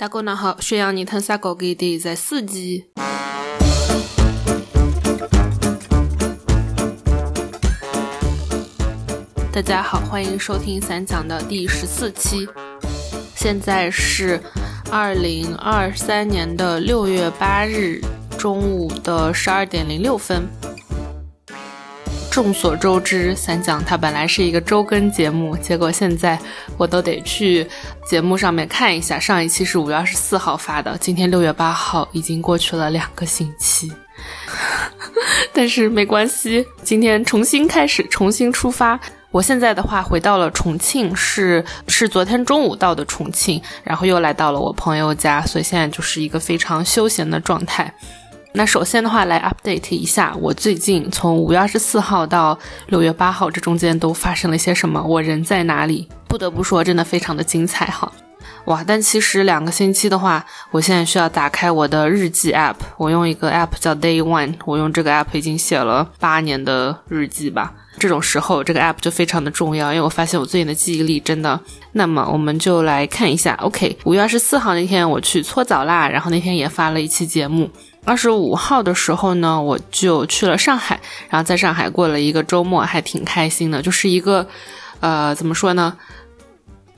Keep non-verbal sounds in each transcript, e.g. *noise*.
大家好，宣扬你腾啥高给的在四季。大家好，欢迎收听散讲的第十四期。现在是二零二三年的六月八日中午的十二点零六分。众所周知，三讲它本来是一个周更节目，结果现在我都得去节目上面看一下。上一期是五月二十四号发的，今天六月八号，已经过去了两个星期。*laughs* 但是没关系，今天重新开始，重新出发。我现在的话回到了重庆，是是昨天中午到的重庆，然后又来到了我朋友家，所以现在就是一个非常休闲的状态。那首先的话，来 update 一下我最近从五月二十四号到六月八号这中间都发生了些什么，我人在哪里？不得不说，真的非常的精彩哈！哇，但其实两个星期的话，我现在需要打开我的日记 app，我用一个 app 叫 Day One，我用这个 app 已经写了八年的日记吧。这种时候，这个 app 就非常的重要，因为我发现我最近的记忆力真的。那么我们就来看一下，OK，五月二十四号那天我去搓澡啦，然后那天也发了一期节目。二十五号的时候呢，我就去了上海，然后在上海过了一个周末，还挺开心的。就是一个，呃，怎么说呢，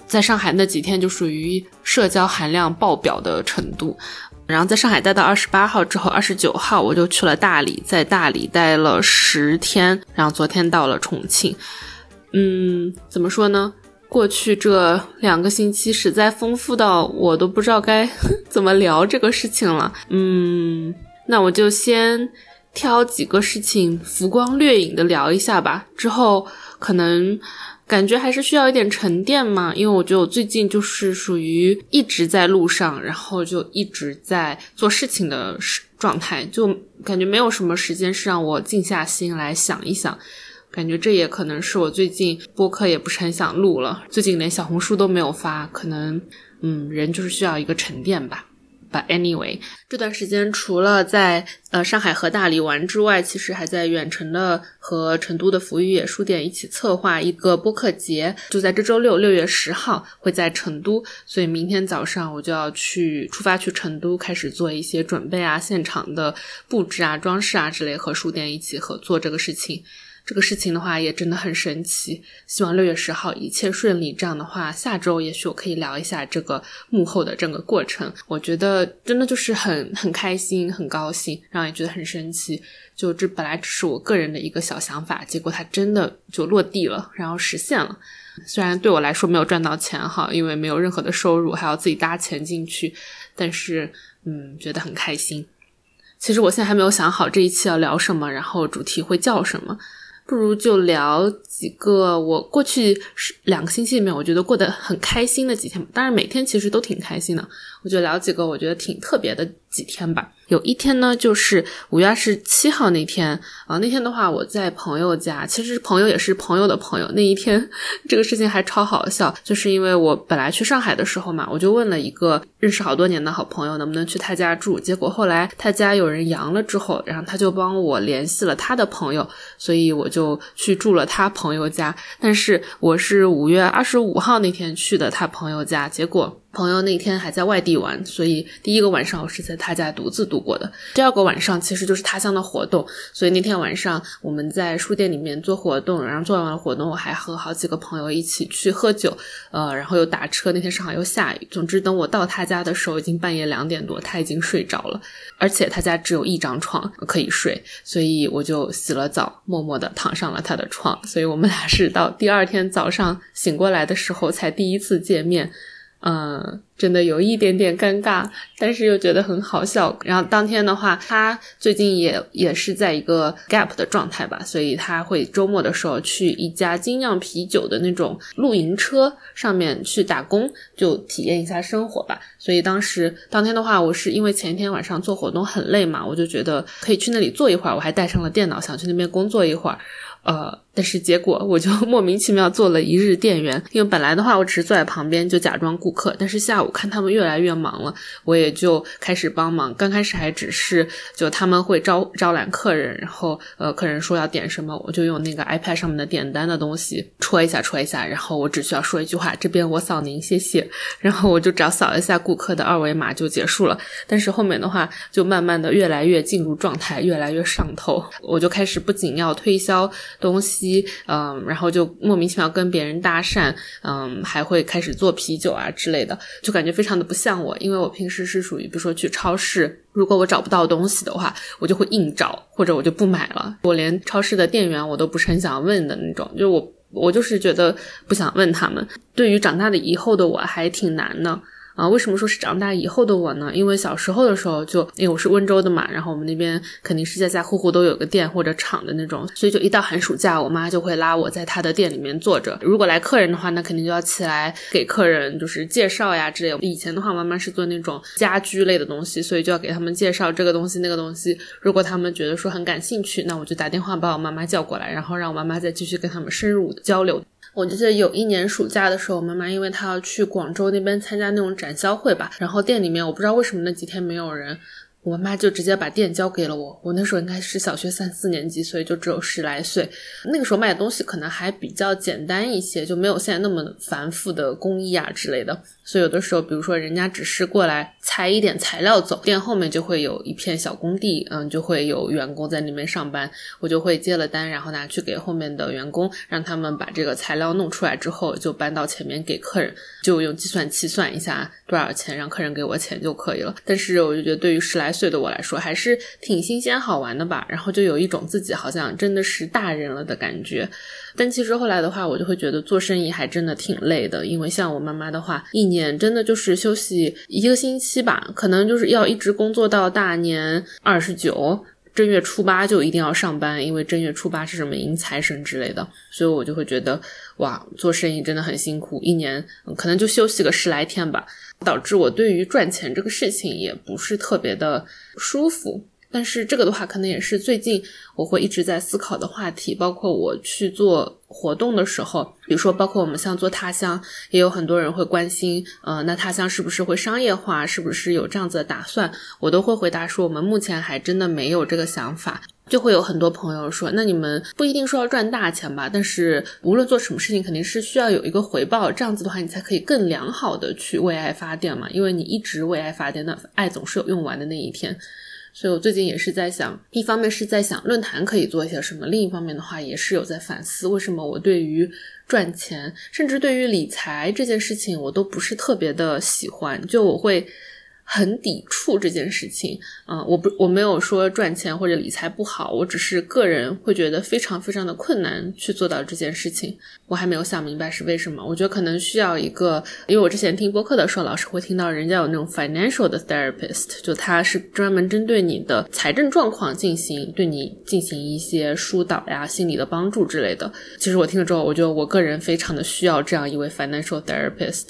在上海那几天就属于社交含量爆表的程度。然后在上海待到二十八号之后，二十九号我就去了大理，在大理待了十天，然后昨天到了重庆。嗯，怎么说呢？过去这两个星期实在丰富到我都不知道该 *laughs* 怎么聊这个事情了。嗯，那我就先挑几个事情浮光掠影的聊一下吧。之后可能感觉还是需要一点沉淀嘛，因为我觉得我最近就是属于一直在路上，然后就一直在做事情的状态，就感觉没有什么时间是让我静下心来想一想。感觉这也可能是我最近播客也不是很想录了，最近连小红书都没有发，可能嗯，人就是需要一个沉淀吧。But anyway，这段时间除了在呃上海和大理玩之外，其实还在远程的和成都的福玉野书店一起策划一个播客节，就在这周六六月十号会在成都，所以明天早上我就要去出发去成都，开始做一些准备啊，现场的布置啊、装饰啊之类，和书店一起合作这个事情。这个事情的话也真的很神奇，希望六月十号一切顺利。这样的话，下周也许我可以聊一下这个幕后的整个过程。我觉得真的就是很很开心、很高兴，然后也觉得很神奇。就这本来只是我个人的一个小想法，结果它真的就落地了，然后实现了。虽然对我来说没有赚到钱哈，因为没有任何的收入，还要自己搭钱进去，但是嗯，觉得很开心。其实我现在还没有想好这一期要聊什么，然后主题会叫什么。不如就聊几个我过去是两个星期里面我觉得过得很开心的几天吧。当然每天其实都挺开心的，我就聊几个我觉得挺特别的几天吧。有一天呢，就是五月二十七号那天啊，那天的话我在朋友家，其实朋友也是朋友的朋友。那一天这个事情还超好笑，就是因为我本来去上海的时候嘛，我就问了一个认识好多年的好朋友能不能去他家住，结果后来他家有人阳了之后，然后他就帮我联系了他的朋友，所以我就去住了他朋友家。但是我是五月二十五号那天去的他朋友家，结果。朋友那天还在外地玩，所以第一个晚上我是在他家独自度过的。第二个晚上其实就是他乡的活动，所以那天晚上我们在书店里面做活动，然后做完了活动，我还和好几个朋友一起去喝酒，呃，然后又打车。那天上海又下雨，总之等我到他家的时候已经半夜两点多，他已经睡着了，而且他家只有一张床可以睡，所以我就洗了澡，默默地躺上了他的床。所以我们俩是到第二天早上醒过来的时候才第一次见面。嗯，真的有一点点尴尬，但是又觉得很好笑。然后当天的话，他最近也也是在一个 gap 的状态吧，所以他会周末的时候去一家精酿啤酒的那种露营车上面去打工，就体验一下生活吧。所以当时当天的话，我是因为前一天晚上做活动很累嘛，我就觉得可以去那里坐一会儿，我还带上了电脑，想去那边工作一会儿。呃，但是结果我就 *laughs* 莫名其妙做了一日店员，因为本来的话我只是坐在旁边就假装顾客，但是下午看他们越来越忙了，我也就开始帮忙。刚开始还只是就他们会招招揽客人，然后呃客人说要点什么，我就用那个 iPad 上面的点单的东西戳一下戳一下，然后我只需要说一句话，这边我扫您谢谢，然后我就只要扫一下顾客的二维码就结束了。但是后面的话就慢慢的越来越进入状态，越来越上头，我就开始不仅要推销东西。嗯，然后就莫名其妙跟别人搭讪，嗯，还会开始做啤酒啊之类的，就感觉非常的不像我，因为我平时是属于，比如说去超市，如果我找不到东西的话，我就会硬找，或者我就不买了，我连超市的店员我都不是很想问的那种，就我我就是觉得不想问他们。对于长大的以后的我还挺难的。啊，为什么说是长大以后的我呢？因为小时候的时候，就因为我是温州的嘛，然后我们那边肯定是家家户户都有个店或者厂的那种，所以就一到寒暑假，我妈就会拉我在她的店里面坐着。如果来客人的话，那肯定就要起来给客人就是介绍呀之类。以前的话，妈妈是做那种家居类的东西，所以就要给他们介绍这个东西那个东西。如果他们觉得说很感兴趣，那我就打电话把我妈妈叫过来，然后让我妈妈再继续跟他们深入交流。我记得有一年暑假的时候，妈妈因为她要去广州那边参加那种展销会吧，然后店里面我不知道为什么那几天没有人。我妈就直接把店交给了我。我那时候应该是小学三四年级，所以就只有十来岁。那个时候卖的东西可能还比较简单一些，就没有现在那么繁复的工艺啊之类的。所以有的时候，比如说人家只是过来采一点材料走，店后面就会有一片小工地，嗯，就会有员工在那边上班。我就会接了单，然后拿去给后面的员工，让他们把这个材料弄出来之后，就搬到前面给客人，就用计算器算一下多少钱，让客人给我钱就可以了。但是我就觉得，对于十来岁的我来说还是挺新鲜好玩的吧，然后就有一种自己好像真的是大人了的感觉。但其实后来的话，我就会觉得做生意还真的挺累的，因为像我妈妈的话，一年真的就是休息一个星期吧，可能就是要一直工作到大年二十九，正月初八就一定要上班，因为正月初八是什么迎财神之类的，所以我就会觉得哇，做生意真的很辛苦，一年可能就休息个十来天吧。导致我对于赚钱这个事情也不是特别的舒服，但是这个的话可能也是最近我会一直在思考的话题，包括我去做活动的时候，比如说包括我们像做他乡，也有很多人会关心，呃，那他乡是不是会商业化，是不是有这样子的打算，我都会回答说，我们目前还真的没有这个想法。就会有很多朋友说，那你们不一定说要赚大钱吧？但是无论做什么事情，肯定是需要有一个回报，这样子的话，你才可以更良好的去为爱发电嘛。因为你一直为爱发电，那爱总是有用完的那一天。所以我最近也是在想，一方面是在想论坛可以做一些什么，另一方面的话也是有在反思，为什么我对于赚钱，甚至对于理财这件事情，我都不是特别的喜欢，就我会。很抵触这件事情，啊，我不我没有说赚钱或者理财不好，我只是个人会觉得非常非常的困难去做到这件事情，我还没有想明白是为什么。我觉得可能需要一个，因为我之前听播客的时候，老师会听到人家有那种 financial 的 therapist，就他是专门针对你的财政状况进行对你进行一些疏导呀、心理的帮助之类的。其实我听了之后，我觉得我个人非常的需要这样一位 financial therapist。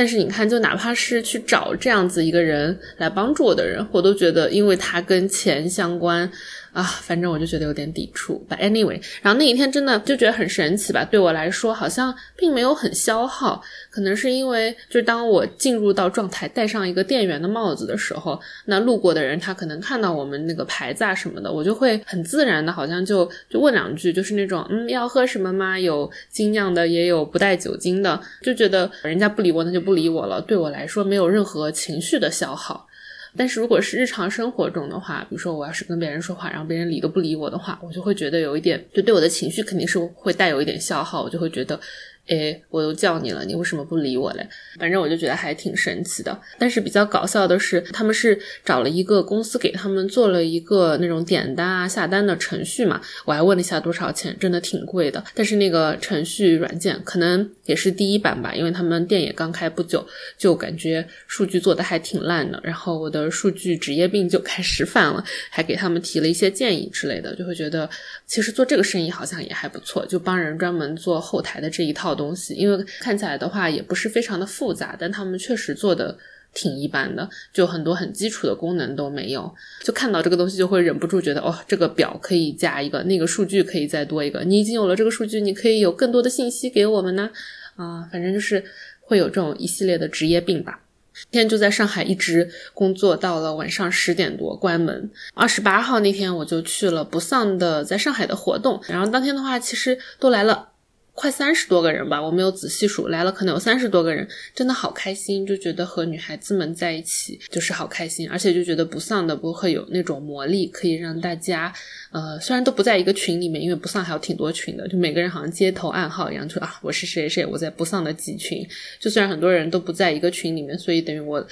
但是你看，就哪怕是去找这样子一个人来帮助我的人，我都觉得，因为他跟钱相关。啊，反正我就觉得有点抵触。But anyway，然后那一天真的就觉得很神奇吧？对我来说，好像并没有很消耗。可能是因为，就是当我进入到状态，戴上一个店员的帽子的时候，那路过的人他可能看到我们那个牌子啊什么的，我就会很自然的，好像就就问两句，就是那种嗯，要喝什么吗？有精酿的，也有不带酒精的，就觉得人家不理我，那就不理我了。对我来说，没有任何情绪的消耗。但是如果是日常生活中的话，比如说我要是跟别人说话，然后别人理都不理我的话，我就会觉得有一点，就对我的情绪肯定是会带有一点消耗，我就会觉得。诶，我都叫你了，你为什么不理我嘞？反正我就觉得还挺神奇的。但是比较搞笑的是，他们是找了一个公司给他们做了一个那种点单啊、下单的程序嘛。我还问了一下多少钱，真的挺贵的。但是那个程序软件可能也是第一版吧，因为他们店也刚开不久，就感觉数据做的还挺烂的。然后我的数据职业病就开始犯了，还给他们提了一些建议之类的，就会觉得其实做这个生意好像也还不错，就帮人专门做后台的这一套。东西，因为看起来的话也不是非常的复杂，但他们确实做的挺一般的，就很多很基础的功能都没有。就看到这个东西就会忍不住觉得，哦，这个表可以加一个，那个数据可以再多一个。你已经有了这个数据，你可以有更多的信息给我们呢。啊，反正就是会有这种一系列的职业病吧。今天就在上海一直工作到了晚上十点多关门。二十八号那天我就去了不丧的在上海的活动，然后当天的话其实都来了。快三十多个人吧，我没有仔细数，来了可能有三十多个人，真的好开心，就觉得和女孩子们在一起就是好开心，而且就觉得不丧的不会有那种魔力，可以让大家，呃，虽然都不在一个群里面，因为不丧还有挺多群的，就每个人好像街头暗号一样，就啊，我是谁谁，我在不丧的几群，就虽然很多人都不在一个群里面，所以等于我。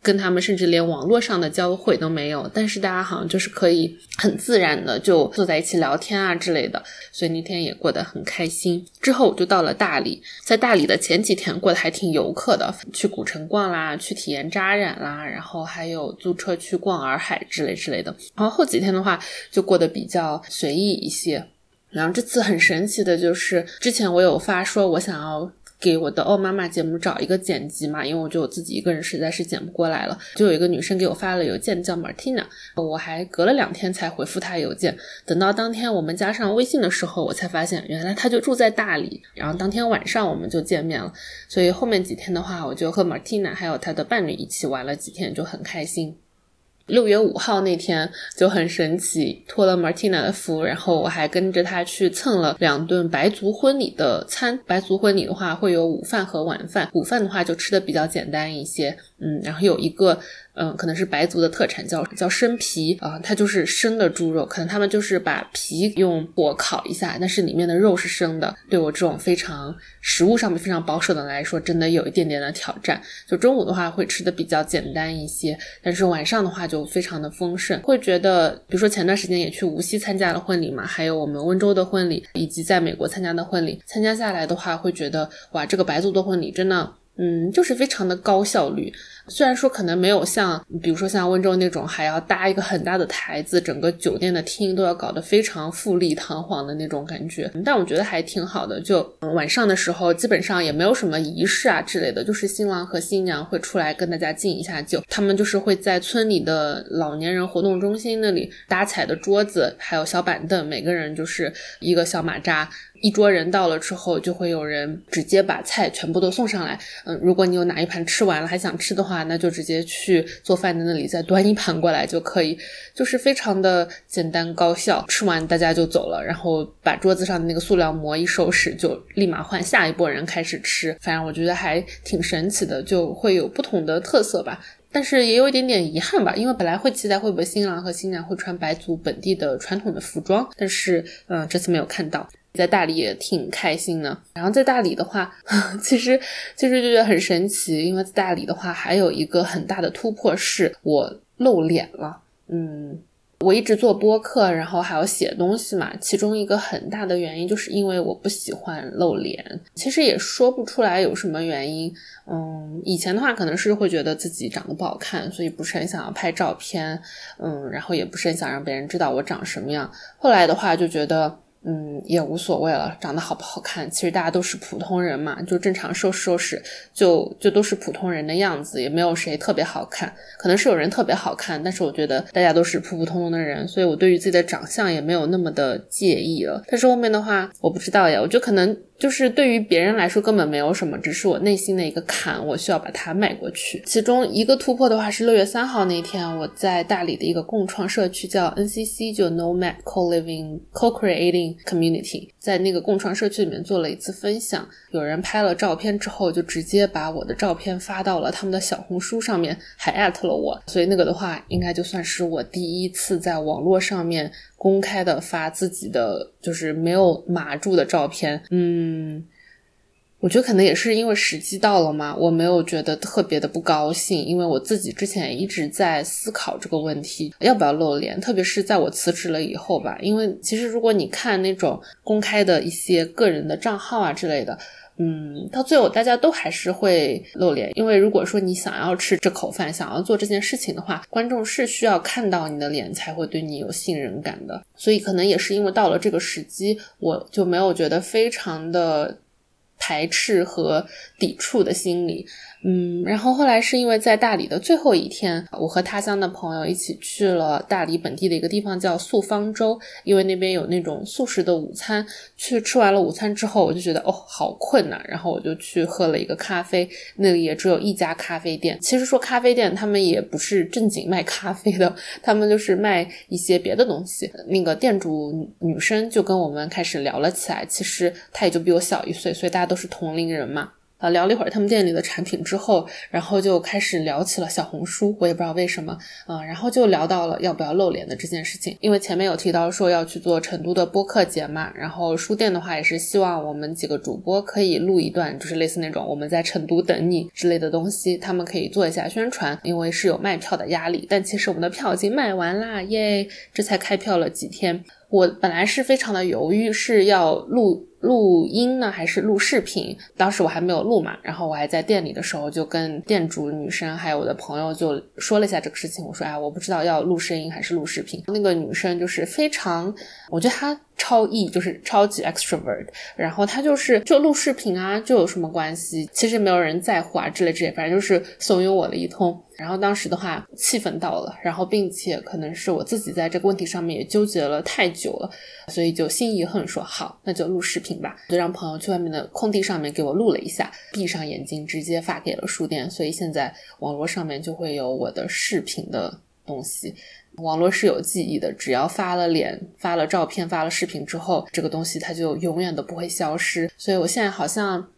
跟他们甚至连网络上的交汇都没有，但是大家好像就是可以很自然的就坐在一起聊天啊之类的，所以那天也过得很开心。之后我就到了大理，在大理的前几天过得还挺游客的，去古城逛啦，去体验扎染啦，然后还有租车去逛洱海之类之类的。然后后几天的话就过得比较随意一些。然后这次很神奇的就是，之前我有发说我想要。给我的哦妈妈节目找一个剪辑嘛，因为我觉得我自己一个人实在是剪不过来了。就有一个女生给我发了邮件，叫 Martina，我还隔了两天才回复她邮件。等到当天我们加上微信的时候，我才发现原来她就住在大理。然后当天晚上我们就见面了，所以后面几天的话，我就和 Martina 还有她的伴侣一起玩了几天，就很开心。六月五号那天就很神奇，托了 Martina 的福，然后我还跟着他去蹭了两顿白族婚礼的餐。白族婚礼的话会有午饭和晚饭，午饭的话就吃的比较简单一些，嗯，然后有一个。嗯，可能是白族的特产，叫叫生皮啊，它就是生的猪肉，可能他们就是把皮用火烤一下，但是里面的肉是生的。对我这种非常食物上面非常保守的来说，真的有一点点的挑战。就中午的话会吃的比较简单一些，但是晚上的话就非常的丰盛。会觉得，比如说前段时间也去无锡参加了婚礼嘛，还有我们温州的婚礼，以及在美国参加的婚礼，参加下来的话会觉得，哇，这个白族的婚礼真的，嗯，就是非常的高效率。虽然说可能没有像，比如说像温州那种还要搭一个很大的台子，整个酒店的厅都要搞得非常富丽堂皇的那种感觉，但我觉得还挺好的。就晚上的时候，基本上也没有什么仪式啊之类的，就是新郎和新娘会出来跟大家敬一下酒，他们就是会在村里的老年人活动中心那里搭彩的桌子，还有小板凳，每个人就是一个小马扎。一桌人到了之后，就会有人直接把菜全部都送上来。嗯，如果你有哪一盘吃完了还想吃的话，那就直接去做饭的那里再端一盘过来就可以，就是非常的简单高效。吃完大家就走了，然后把桌子上的那个塑料膜一收拾，就立马换下一波人开始吃。反正我觉得还挺神奇的，就会有不同的特色吧。但是也有一点点遗憾吧，因为本来会期待会不会新郎和新娘会穿白族本地的传统的服装，但是嗯，这次没有看到。在大理也挺开心的，然后在大理的话，*laughs* 其实其实就觉得很神奇，因为在大理的话还有一个很大的突破是我露脸了。嗯，我一直做播客，然后还要写东西嘛，其中一个很大的原因就是因为我不喜欢露脸，其实也说不出来有什么原因。嗯，以前的话可能是会觉得自己长得不好看，所以不是很想要拍照片，嗯，然后也不是很想让别人知道我长什么样。后来的话就觉得。嗯，也无所谓了，长得好不好看，其实大家都是普通人嘛，就正常收拾收拾，就就都是普通人的样子，也没有谁特别好看。可能是有人特别好看，但是我觉得大家都是普普通通的人，所以我对于自己的长相也没有那么的介意了。但是后面的话，我不知道呀，我就可能。就是对于别人来说根本没有什么，只是我内心的一个坎，我需要把它迈过去。其中一个突破的话是六月三号那天，我在大理的一个共创社区叫 NCC，就 Nomad Co-living Co-creating Community，在那个共创社区里面做了一次分享。有人拍了照片之后，就直接把我的照片发到了他们的小红书上面，还艾特了我。所以那个的话，应该就算是我第一次在网络上面。公开的发自己的就是没有码住的照片，嗯，我觉得可能也是因为时机到了嘛，我没有觉得特别的不高兴，因为我自己之前一直在思考这个问题，要不要露脸，特别是在我辞职了以后吧，因为其实如果你看那种公开的一些个人的账号啊之类的。嗯，到最后大家都还是会露脸，因为如果说你想要吃这口饭，想要做这件事情的话，观众是需要看到你的脸才会对你有信任感的。所以可能也是因为到了这个时机，我就没有觉得非常的排斥和抵触的心理。嗯，然后后来是因为在大理的最后一天，我和他乡的朋友一起去了大理本地的一个地方叫素方舟，因为那边有那种素食的午餐。去吃完了午餐之后，我就觉得哦好困呐，然后我就去喝了一个咖啡。那里也只有一家咖啡店。其实说咖啡店，他们也不是正经卖咖啡的，他们就是卖一些别的东西。那个店主女生就跟我们开始聊了起来，其实她也就比我小一岁，所以大家都是同龄人嘛。啊，聊了一会儿他们店里的产品之后，然后就开始聊起了小红书。我也不知道为什么，啊，然后就聊到了要不要露脸的这件事情。因为前面有提到说要去做成都的播客节嘛，然后书店的话也是希望我们几个主播可以录一段，就是类似那种我们在成都等你之类的东西，他们可以做一下宣传。因为是有卖票的压力，但其实我们的票已经卖完啦，耶！这才开票了几天，我本来是非常的犹豫，是要录。录音呢，还是录视频？当时我还没有录嘛，然后我还在店里的时候，就跟店主女生还有我的朋友就说了一下这个事情。我说，哎，我不知道要录声音还是录视频。那个女生就是非常，我觉得她。超 E 就是超级 extrovert，然后她就是就录视频啊，就有什么关系？其实没有人在乎啊，之类之类，反正就是怂恿我了一通。然后当时的话气氛到了，然后并且可能是我自己在这个问题上面也纠结了太久了，所以就心一横说好，那就录视频吧，就让朋友去外面的空地上面给我录了一下，闭上眼睛直接发给了书店，所以现在网络上面就会有我的视频的东西。网络是有记忆的，只要发了脸、发了照片、发了视频之后，这个东西它就永远都不会消失。所以我现在好像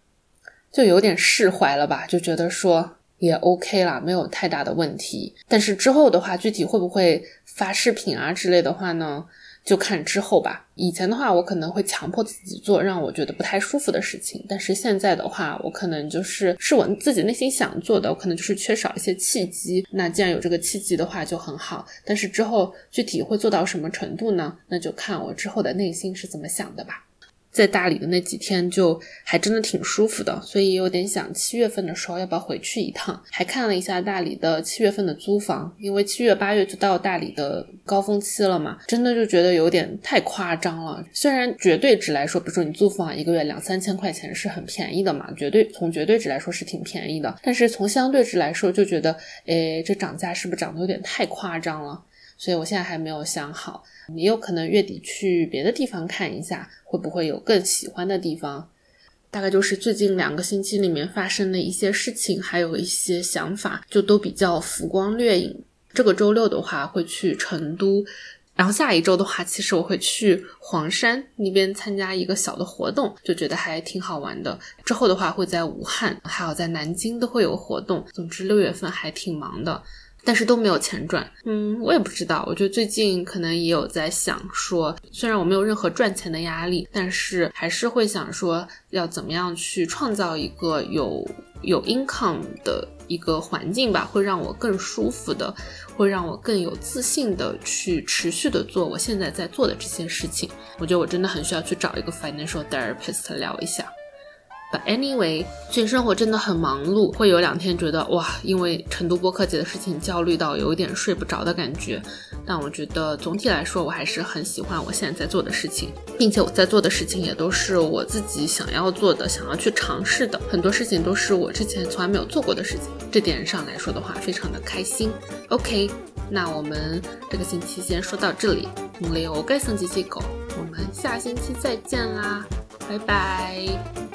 就有点释怀了吧，就觉得说也 OK 啦，没有太大的问题。但是之后的话，具体会不会发视频啊之类的话呢？就看之后吧。以前的话，我可能会强迫自己做让我觉得不太舒服的事情，但是现在的话，我可能就是是我自己内心想做的，我可能就是缺少一些契机。那既然有这个契机的话，就很好。但是之后具体会做到什么程度呢？那就看我之后的内心是怎么想的吧。在大理的那几天就还真的挺舒服的，所以有点想七月份的时候要不要回去一趟。还看了一下大理的七月份的租房，因为七月八月就到大理的高峰期了嘛，真的就觉得有点太夸张了。虽然绝对值来说，比如说你租房一个月两三千块钱是很便宜的嘛，绝对从绝对值来说是挺便宜的，但是从相对值来说就觉得，诶，这涨价是不是涨得有点太夸张了？所以我现在还没有想好。也有可能月底去别的地方看一下，会不会有更喜欢的地方？大概就是最近两个星期里面发生的一些事情，还有一些想法，就都比较浮光掠影。这个周六的话会去成都，然后下一周的话，其实我会去黄山那边参加一个小的活动，就觉得还挺好玩的。之后的话会在武汉，还有在南京都会有活动。总之六月份还挺忙的。但是都没有钱赚，嗯，我也不知道。我觉得最近可能也有在想说，虽然我没有任何赚钱的压力，但是还是会想说，要怎么样去创造一个有有 income 的一个环境吧，会让我更舒服的，会让我更有自信的去持续的做我现在在做的这些事情。我觉得我真的很需要去找一个 financial therapist 聊一下。But anyway，最近生活真的很忙碌，会有两天觉得哇，因为成都播客节的事情焦虑到有一点睡不着的感觉。但我觉得总体来说，我还是很喜欢我现在在做的事情，并且我在做的事情也都是我自己想要做的，想要去尝试的。很多事情都是我之前从来没有做过的事情，这点上来说的话，非常的开心。OK，那我们这个星期先说到这里。我们该升级机构，我们下星期再见啦，拜拜。